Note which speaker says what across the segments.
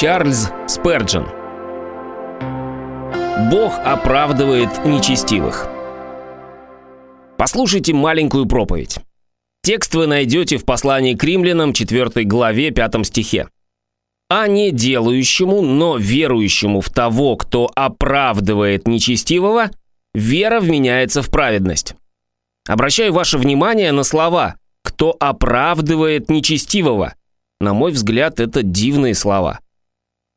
Speaker 1: Чарльз Сперджин Бог оправдывает нечестивых. Послушайте маленькую проповедь. Текст вы найдете в послании к римлянам 4 главе 5 стихе. «А не делающему, но верующему в того, кто оправдывает нечестивого, вера вменяется в праведность». Обращаю ваше внимание на слова «кто оправдывает нечестивого». На мой взгляд, это дивные слова.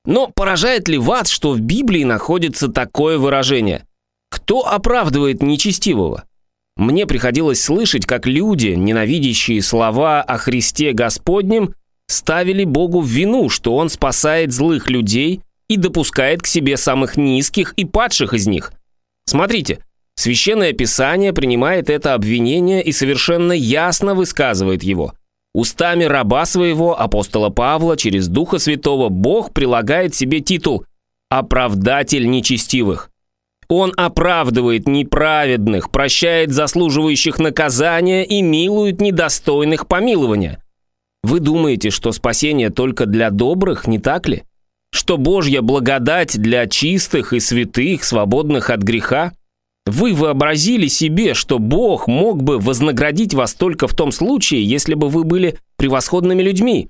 Speaker 1: Но поражает ли вас, что в Библии находится такое выражение? Кто оправдывает нечестивого? Мне приходилось слышать, как люди, ненавидящие слова о Христе Господнем, ставили Богу в вину, что Он спасает злых людей и допускает к себе самых низких и падших из них. Смотрите, Священное Писание принимает это обвинение и совершенно ясно высказывает его – Устами раба своего, апостола Павла, через Духа Святого, Бог прилагает себе титул «оправдатель нечестивых». Он оправдывает неправедных, прощает заслуживающих наказания и милует недостойных помилования. Вы думаете, что спасение только для добрых, не так ли? Что Божья благодать для чистых и святых, свободных от греха? Вы вообразили себе, что Бог мог бы вознаградить вас только в том случае, если бы вы были превосходными людьми.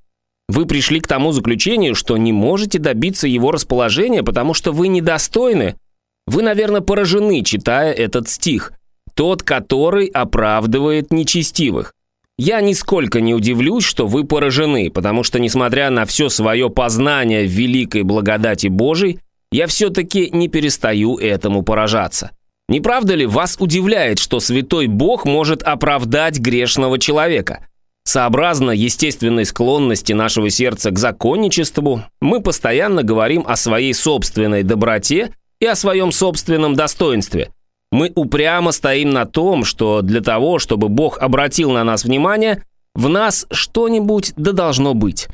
Speaker 1: Вы пришли к тому заключению, что не можете добиться его расположения, потому что вы недостойны. Вы, наверное, поражены, читая этот стих. Тот, который оправдывает нечестивых. Я нисколько не удивлюсь, что вы поражены, потому что, несмотря на все свое познание великой благодати Божией, я все-таки не перестаю этому поражаться. Не правда ли вас удивляет, что святой Бог может оправдать грешного человека? Сообразно естественной склонности нашего сердца к законничеству, мы постоянно говорим о своей собственной доброте и о своем собственном достоинстве. Мы упрямо стоим на том, что для того, чтобы Бог обратил на нас внимание, в нас что-нибудь да должно быть.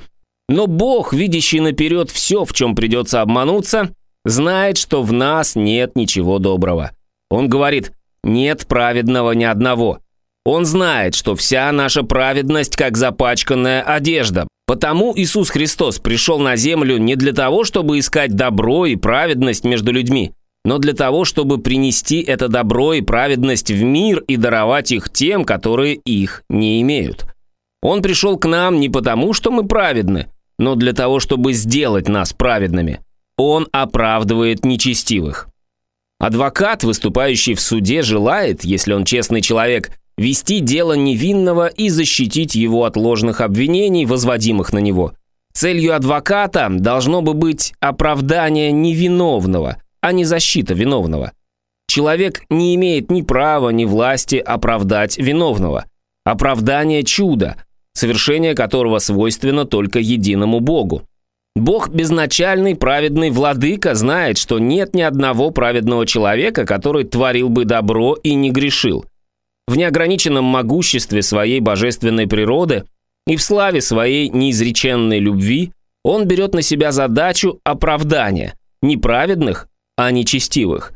Speaker 1: Но Бог, видящий наперед все, в чем придется обмануться, знает, что в нас нет ничего доброго. Он говорит, нет праведного ни одного. Он знает, что вся наша праведность как запачканная одежда. Потому Иисус Христос пришел на землю не для того, чтобы искать добро и праведность между людьми, но для того, чтобы принести это добро и праведность в мир и даровать их тем, которые их не имеют. Он пришел к нам не потому, что мы праведны, но для того, чтобы сделать нас праведными. Он оправдывает нечестивых. Адвокат, выступающий в суде, желает, если он честный человек, вести дело невинного и защитить его от ложных обвинений, возводимых на него. Целью адвоката должно бы быть оправдание невиновного, а не защита виновного. Человек не имеет ни права, ни власти оправдать виновного. Оправдание – чудо, совершение которого свойственно только единому Богу. Бог безначальный праведный владыка знает, что нет ни одного праведного человека, который творил бы добро и не грешил. В неограниченном могуществе своей божественной природы и в славе своей неизреченной любви он берет на себя задачу оправдания не праведных, а нечестивых.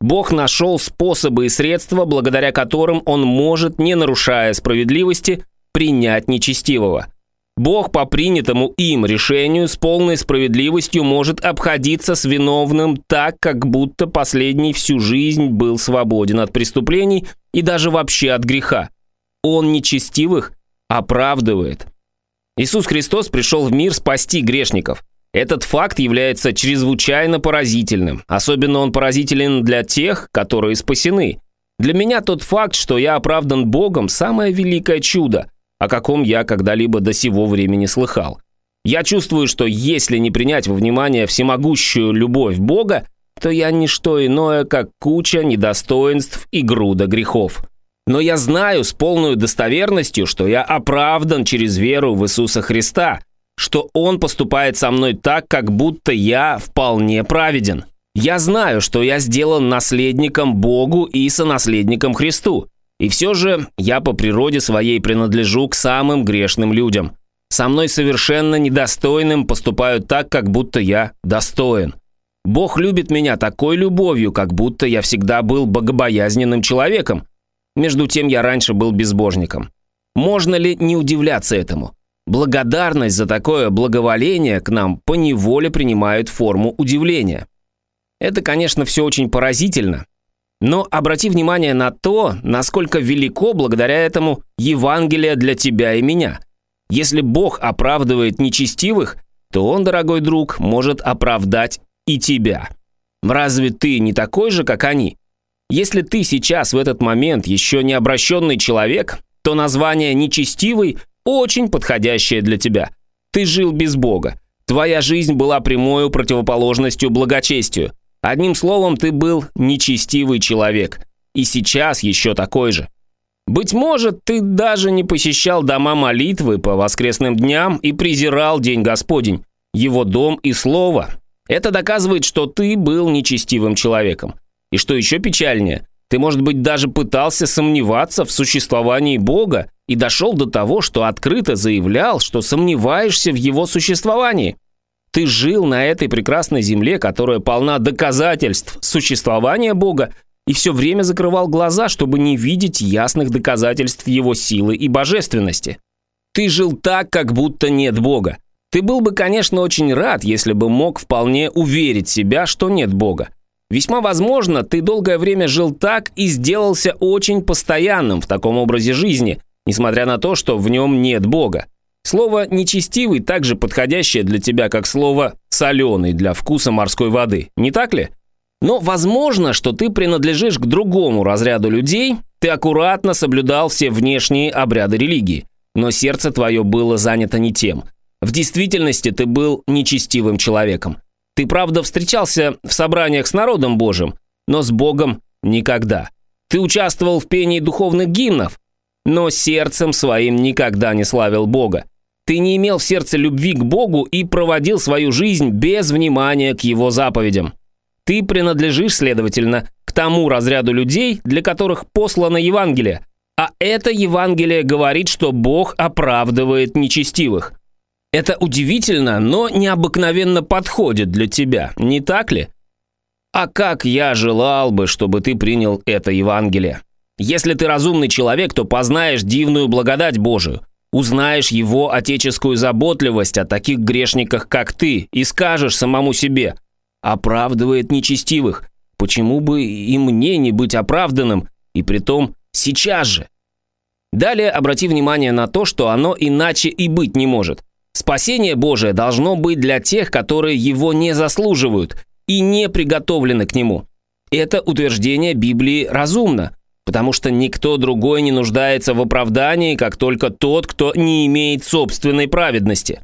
Speaker 1: Бог нашел способы и средства, благодаря которым он может, не нарушая справедливости, принять нечестивого – Бог по принятому им решению с полной справедливостью может обходиться с виновным так, как будто последний всю жизнь был свободен от преступлений и даже вообще от греха. Он нечестивых оправдывает. Иисус Христос пришел в мир спасти грешников. Этот факт является чрезвычайно поразительным. Особенно он поразителен для тех, которые спасены. Для меня тот факт, что я оправдан Богом, самое великое чудо – о каком я когда-либо до сего времени слыхал. Я чувствую, что если не принять во внимание всемогущую любовь Бога, то я не что иное, как куча недостоинств и груда грехов. Но я знаю с полной достоверностью, что я оправдан через веру в Иисуса Христа, что Он поступает со мной так, как будто я вполне праведен. Я знаю, что я сделан наследником Богу и сонаследником Христу. И все же я по природе своей принадлежу к самым грешным людям. Со мной совершенно недостойным поступают так, как будто я достоин. Бог любит меня такой любовью, как будто я всегда был богобоязненным человеком. Между тем я раньше был безбожником. Можно ли не удивляться этому? благодарность за такое благоволение к нам поневоле принимает форму удивления. Это, конечно, все очень поразительно, но обрати внимание на то, насколько велико благодаря этому Евангелие для тебя и меня. Если Бог оправдывает нечестивых, то Он, дорогой друг, может оправдать и тебя. Разве ты не такой же, как они? Если ты сейчас в этот момент еще не обращенный человек, то название «нечестивый» очень подходящее для тебя. Ты жил без Бога. Твоя жизнь была прямой противоположностью благочестию. Одним словом, ты был нечестивый человек. И сейчас еще такой же. Быть может, ты даже не посещал дома молитвы по воскресным дням и презирал День Господень, его дом и слово. Это доказывает, что ты был нечестивым человеком. И что еще печальнее, ты, может быть, даже пытался сомневаться в существовании Бога и дошел до того, что открыто заявлял, что сомневаешься в его существовании. Ты жил на этой прекрасной земле, которая полна доказательств существования Бога, и все время закрывал глаза, чтобы не видеть ясных доказательств его силы и божественности. Ты жил так, как будто нет Бога. Ты был бы, конечно, очень рад, если бы мог вполне уверить себя, что нет Бога. Весьма возможно, ты долгое время жил так и сделался очень постоянным в таком образе жизни, несмотря на то, что в нем нет Бога. Слово «нечестивый» также подходящее для тебя, как слово «соленый» для вкуса морской воды, не так ли? Но возможно, что ты принадлежишь к другому разряду людей, ты аккуратно соблюдал все внешние обряды религии, но сердце твое было занято не тем. В действительности ты был нечестивым человеком. Ты, правда, встречался в собраниях с народом Божьим, но с Богом никогда. Ты участвовал в пении духовных гимнов, но сердцем своим никогда не славил Бога. Ты не имел в сердце любви к Богу и проводил свою жизнь без внимания к Его заповедям. Ты принадлежишь, следовательно, к тому разряду людей, для которых послано Евангелие. А это Евангелие говорит, что Бог оправдывает нечестивых. Это удивительно, но необыкновенно подходит для тебя, не так ли? А как я желал бы, чтобы ты принял это Евангелие. Если ты разумный человек, то познаешь дивную благодать Божию – Узнаешь его отеческую заботливость о таких грешниках, как ты, и скажешь самому себе «Оправдывает нечестивых, почему бы и мне не быть оправданным, и притом сейчас же?» Далее обрати внимание на то, что оно иначе и быть не может. Спасение Божие должно быть для тех, которые его не заслуживают и не приготовлены к нему. Это утверждение Библии разумно – потому что никто другой не нуждается в оправдании, как только тот, кто не имеет собственной праведности.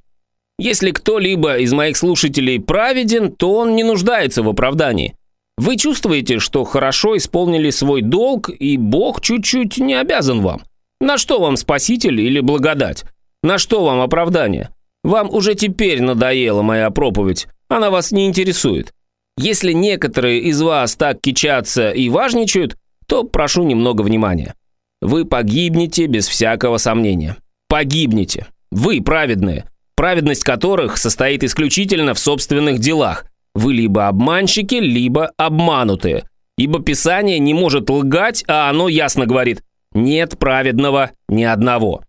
Speaker 1: Если кто-либо из моих слушателей праведен, то он не нуждается в оправдании. Вы чувствуете, что хорошо исполнили свой долг, и Бог чуть-чуть не обязан вам. На что вам спаситель или благодать? На что вам оправдание? Вам уже теперь надоела моя проповедь, она вас не интересует. Если некоторые из вас так кичатся и важничают, то прошу немного внимания. Вы погибнете без всякого сомнения. Погибнете. Вы праведные, праведность которых состоит исключительно в собственных делах. Вы либо обманщики, либо обманутые. Ибо Писание не может лгать, а оно ясно говорит «нет праведного ни одного».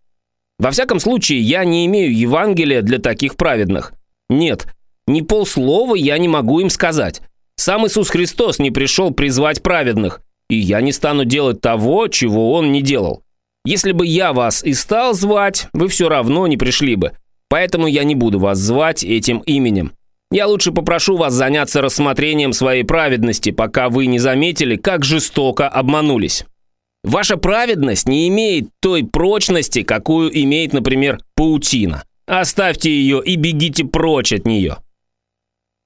Speaker 1: Во всяком случае, я не имею Евангелия для таких праведных. Нет, ни полслова я не могу им сказать. Сам Иисус Христос не пришел призвать праведных, и я не стану делать того, чего он не делал. Если бы я вас и стал звать, вы все равно не пришли бы. Поэтому я не буду вас звать этим именем. Я лучше попрошу вас заняться рассмотрением своей праведности, пока вы не заметили, как жестоко обманулись. Ваша праведность не имеет той прочности, какую имеет, например, паутина. Оставьте ее и бегите прочь от нее.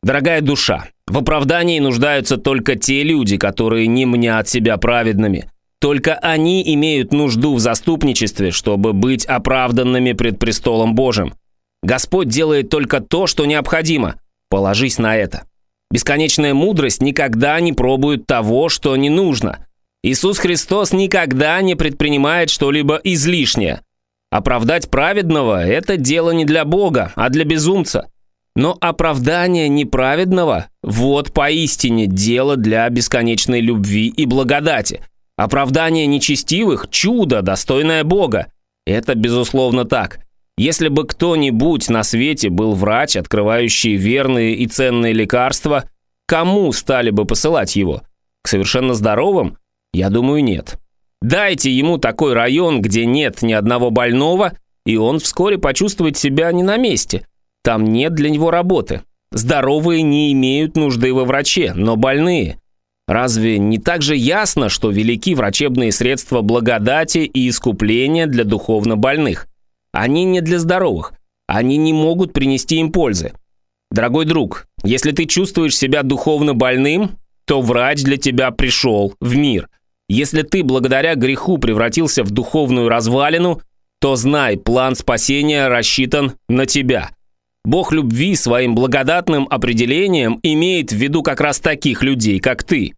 Speaker 1: Дорогая душа, в оправдании нуждаются только те люди, которые не мнят себя праведными. Только они имеют нужду в заступничестве, чтобы быть оправданными пред престолом Божьим. Господь делает только то, что необходимо. Положись на это. Бесконечная мудрость никогда не пробует того, что не нужно. Иисус Христос никогда не предпринимает что-либо излишнее. Оправдать праведного – это дело не для Бога, а для безумца. Но оправдание неправедного – вот поистине дело для бесконечной любви и благодати. Оправдание нечестивых – чудо, достойное Бога. Это безусловно так. Если бы кто-нибудь на свете был врач, открывающий верные и ценные лекарства, кому стали бы посылать его? К совершенно здоровым? Я думаю, нет. Дайте ему такой район, где нет ни одного больного, и он вскоре почувствует себя не на месте. Там нет для него работы. Здоровые не имеют нужды во враче, но больные. Разве не так же ясно, что велики врачебные средства благодати и искупления для духовно больных? Они не для здоровых. Они не могут принести им пользы. Дорогой друг, если ты чувствуешь себя духовно больным, то врач для тебя пришел в мир. Если ты благодаря греху превратился в духовную развалину, то знай, план спасения рассчитан на тебя. Бог любви своим благодатным определением имеет в виду как раз таких людей, как ты.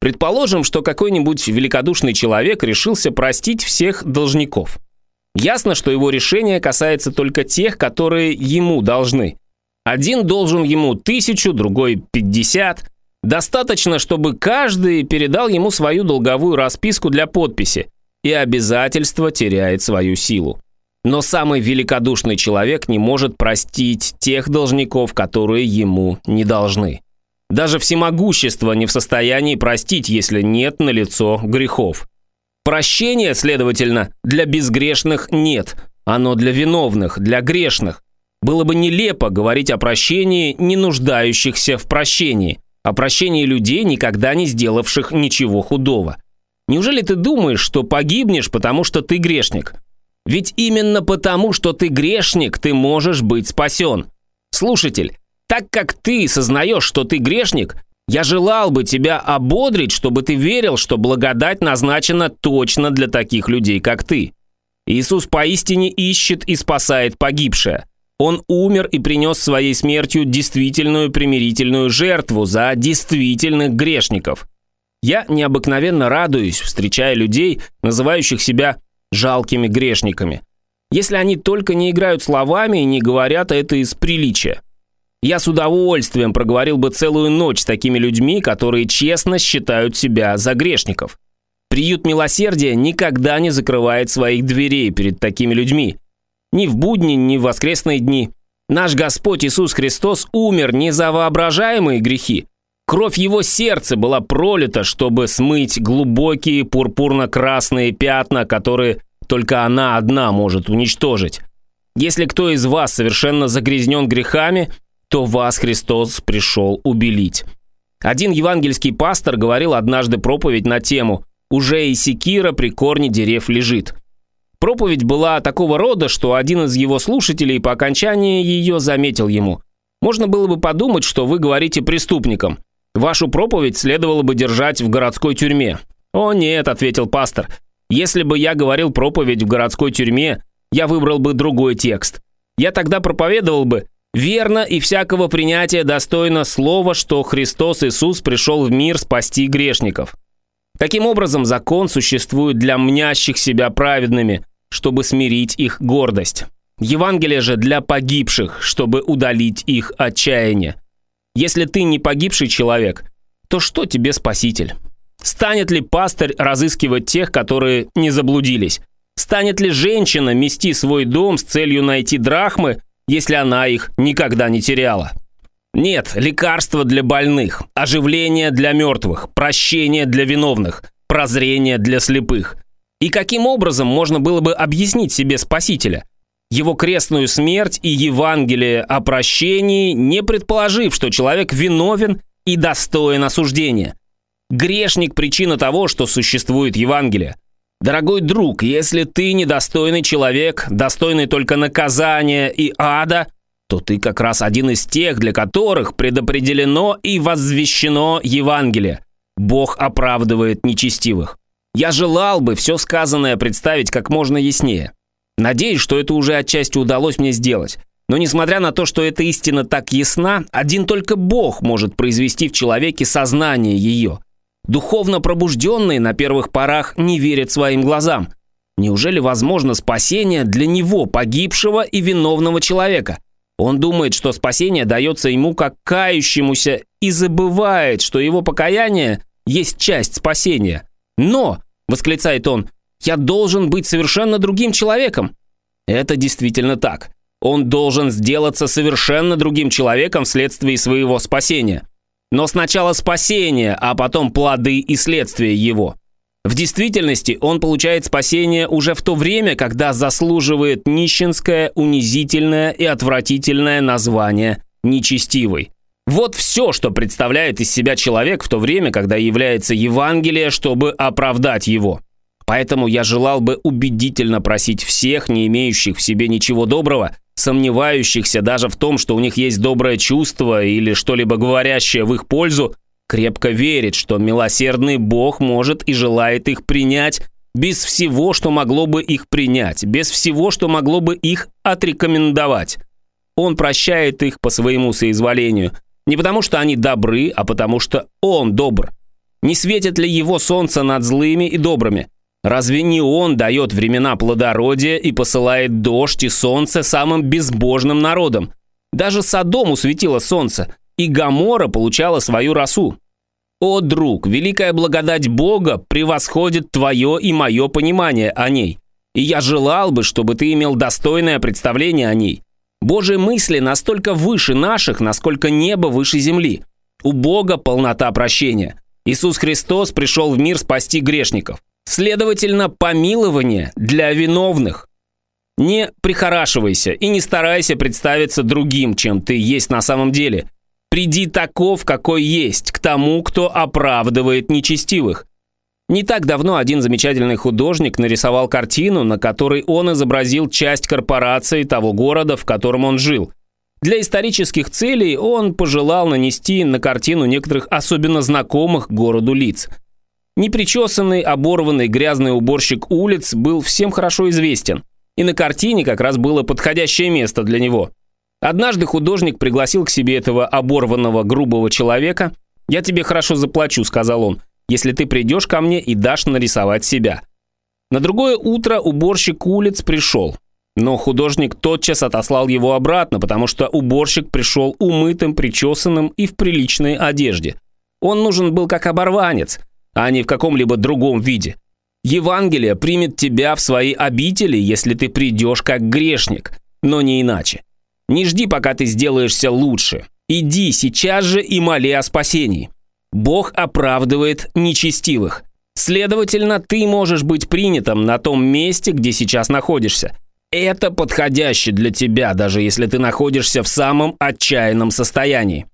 Speaker 1: Предположим, что какой-нибудь великодушный человек решился простить всех должников – Ясно, что его решение касается только тех, которые ему должны. Один должен ему тысячу, другой пятьдесят. Достаточно, чтобы каждый передал ему свою долговую расписку для подписи, и обязательство теряет свою силу. Но самый великодушный человек не может простить тех должников, которые ему не должны. Даже всемогущество не в состоянии простить, если нет на лицо грехов. Прощения, следовательно, для безгрешных нет. Оно для виновных, для грешных. Было бы нелепо говорить о прощении, не нуждающихся в прощении, о прощении людей, никогда не сделавших ничего худого. Неужели ты думаешь, что погибнешь, потому что ты грешник? Ведь именно потому, что ты грешник, ты можешь быть спасен. Слушатель, так как ты сознаешь, что ты грешник, я желал бы тебя ободрить, чтобы ты верил, что благодать назначена точно для таких людей, как ты. Иисус поистине ищет и спасает погибшее. Он умер и принес своей смертью действительную примирительную жертву за действительных грешников. Я необыкновенно радуюсь, встречая людей, называющих себя жалкими грешниками. Если они только не играют словами и не говорят это из приличия. Я с удовольствием проговорил бы целую ночь с такими людьми, которые честно считают себя за грешников. Приют милосердия никогда не закрывает своих дверей перед такими людьми. Ни в будни, ни в воскресные дни. Наш Господь Иисус Христос умер не за воображаемые грехи. Кровь Его сердца была пролита, чтобы смыть глубокие пурпурно-красные пятна, которые только она одна может уничтожить. Если кто из вас совершенно загрязнен грехами, то вас Христос пришел убелить. Один евангельский пастор говорил однажды проповедь на тему «Уже и секира при корне дерев лежит». Проповедь была такого рода, что один из его слушателей по окончании ее заметил ему. Можно было бы подумать, что вы говорите преступникам. Вашу проповедь следовало бы держать в городской тюрьме. «О нет», — ответил пастор, — «если бы я говорил проповедь в городской тюрьме, я выбрал бы другой текст. Я тогда проповедовал бы Верно и всякого принятия достойно слова, что Христос Иисус пришел в мир спасти грешников. Таким образом, закон существует для мнящих себя праведными, чтобы смирить их гордость. Евангелие же для погибших, чтобы удалить их отчаяние. Если ты не погибший человек, то что тебе спаситель? Станет ли пастырь разыскивать тех, которые не заблудились? Станет ли женщина мести свой дом с целью найти драхмы, если она их никогда не теряла. Нет, лекарства для больных, оживление для мертвых, прощение для виновных, прозрение для слепых. И каким образом можно было бы объяснить себе Спасителя? Его крестную смерть и Евангелие о прощении, не предположив, что человек виновен и достоин осуждения. Грешник – причина того, что существует Евангелие. Дорогой друг, если ты недостойный человек, достойный только наказания и ада, то ты как раз один из тех, для которых предопределено и возвещено Евангелие. Бог оправдывает нечестивых. Я желал бы все сказанное представить как можно яснее. Надеюсь, что это уже отчасти удалось мне сделать. Но несмотря на то, что эта истина так ясна, один только Бог может произвести в человеке сознание ее – Духовно пробужденные на первых порах не верят своим глазам. Неужели возможно спасение для него, погибшего и виновного человека? Он думает, что спасение дается ему как кающемуся и забывает, что его покаяние есть часть спасения. «Но», — восклицает он, — «я должен быть совершенно другим человеком». Это действительно так. Он должен сделаться совершенно другим человеком вследствие своего спасения. Но сначала спасение, а потом плоды и следствия его. В действительности он получает спасение уже в то время, когда заслуживает нищенское, унизительное и отвратительное название «нечестивый». Вот все, что представляет из себя человек в то время, когда является Евангелие, чтобы оправдать его. Поэтому я желал бы убедительно просить всех, не имеющих в себе ничего доброго, сомневающихся даже в том, что у них есть доброе чувство или что-либо говорящее в их пользу, крепко верить, что милосердный Бог может и желает их принять без всего, что могло бы их принять, без всего, что могло бы их отрекомендовать. Он прощает их по своему соизволению, не потому что они добры, а потому что Он добр. Не светит ли Его солнце над злыми и добрыми? Разве не Он дает времена плодородия и посылает дождь и солнце самым безбожным народам? Даже Содому светило солнце, и Гамора получала свою росу. О, друг, великая благодать Бога превосходит твое и мое понимание о ней. И я желал бы, чтобы ты имел достойное представление о ней. Божьи мысли настолько выше наших, насколько небо выше земли. У Бога полнота прощения. Иисус Христос пришел в мир спасти грешников. Следовательно, помилование для виновных. Не прихорашивайся и не старайся представиться другим, чем ты есть на самом деле. Приди таков, какой есть, к тому, кто оправдывает нечестивых. Не так давно один замечательный художник нарисовал картину, на которой он изобразил часть корпорации того города, в котором он жил. Для исторических целей он пожелал нанести на картину некоторых особенно знакомых городу лиц – Непричесанный, оборванный, грязный уборщик улиц был всем хорошо известен, и на картине как раз было подходящее место для него. Однажды художник пригласил к себе этого оборванного, грубого человека. «Я тебе хорошо заплачу», — сказал он, «если ты придешь ко мне и дашь нарисовать себя». На другое утро уборщик улиц пришел. Но художник тотчас отослал его обратно, потому что уборщик пришел умытым, причесанным и в приличной одежде. Он нужен был как оборванец — а не в каком-либо другом виде. Евангелие примет тебя в свои обители, если ты придешь как грешник, но не иначе. Не жди, пока ты сделаешься лучше. Иди сейчас же и моли о спасении. Бог оправдывает нечестивых. Следовательно, ты можешь быть принятым на том месте, где сейчас находишься. Это подходяще для тебя, даже если ты находишься в самом отчаянном состоянии.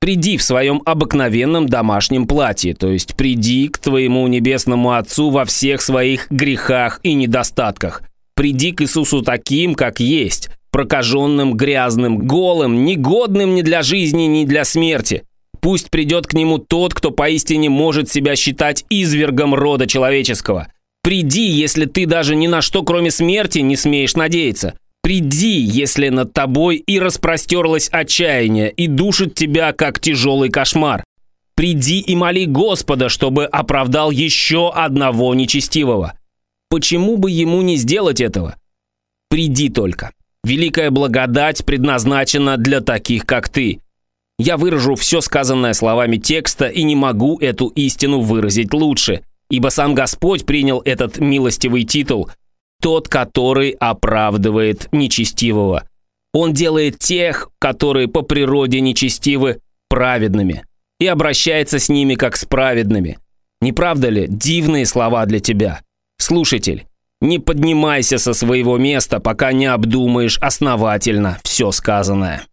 Speaker 1: Приди в своем обыкновенном домашнем платье, то есть приди к твоему небесному Отцу во всех своих грехах и недостатках. Приди к Иисусу таким, как есть, прокаженным, грязным, голым, негодным ни для жизни, ни для смерти. Пусть придет к нему тот, кто поистине может себя считать извергом рода человеческого. Приди, если ты даже ни на что, кроме смерти, не смеешь надеяться. Приди, если над тобой и распростерлось отчаяние, и душит тебя, как тяжелый кошмар. Приди и моли Господа, чтобы оправдал еще одного нечестивого. Почему бы ему не сделать этого? Приди только. Великая благодать предназначена для таких, как ты. Я выражу все сказанное словами текста и не могу эту истину выразить лучше, ибо сам Господь принял этот милостивый титул, тот, который оправдывает нечестивого. Он делает тех, которые по природе нечестивы, праведными и обращается с ними как с праведными. Не правда ли дивные слова для тебя? Слушатель, не поднимайся со своего места, пока не обдумаешь основательно все сказанное.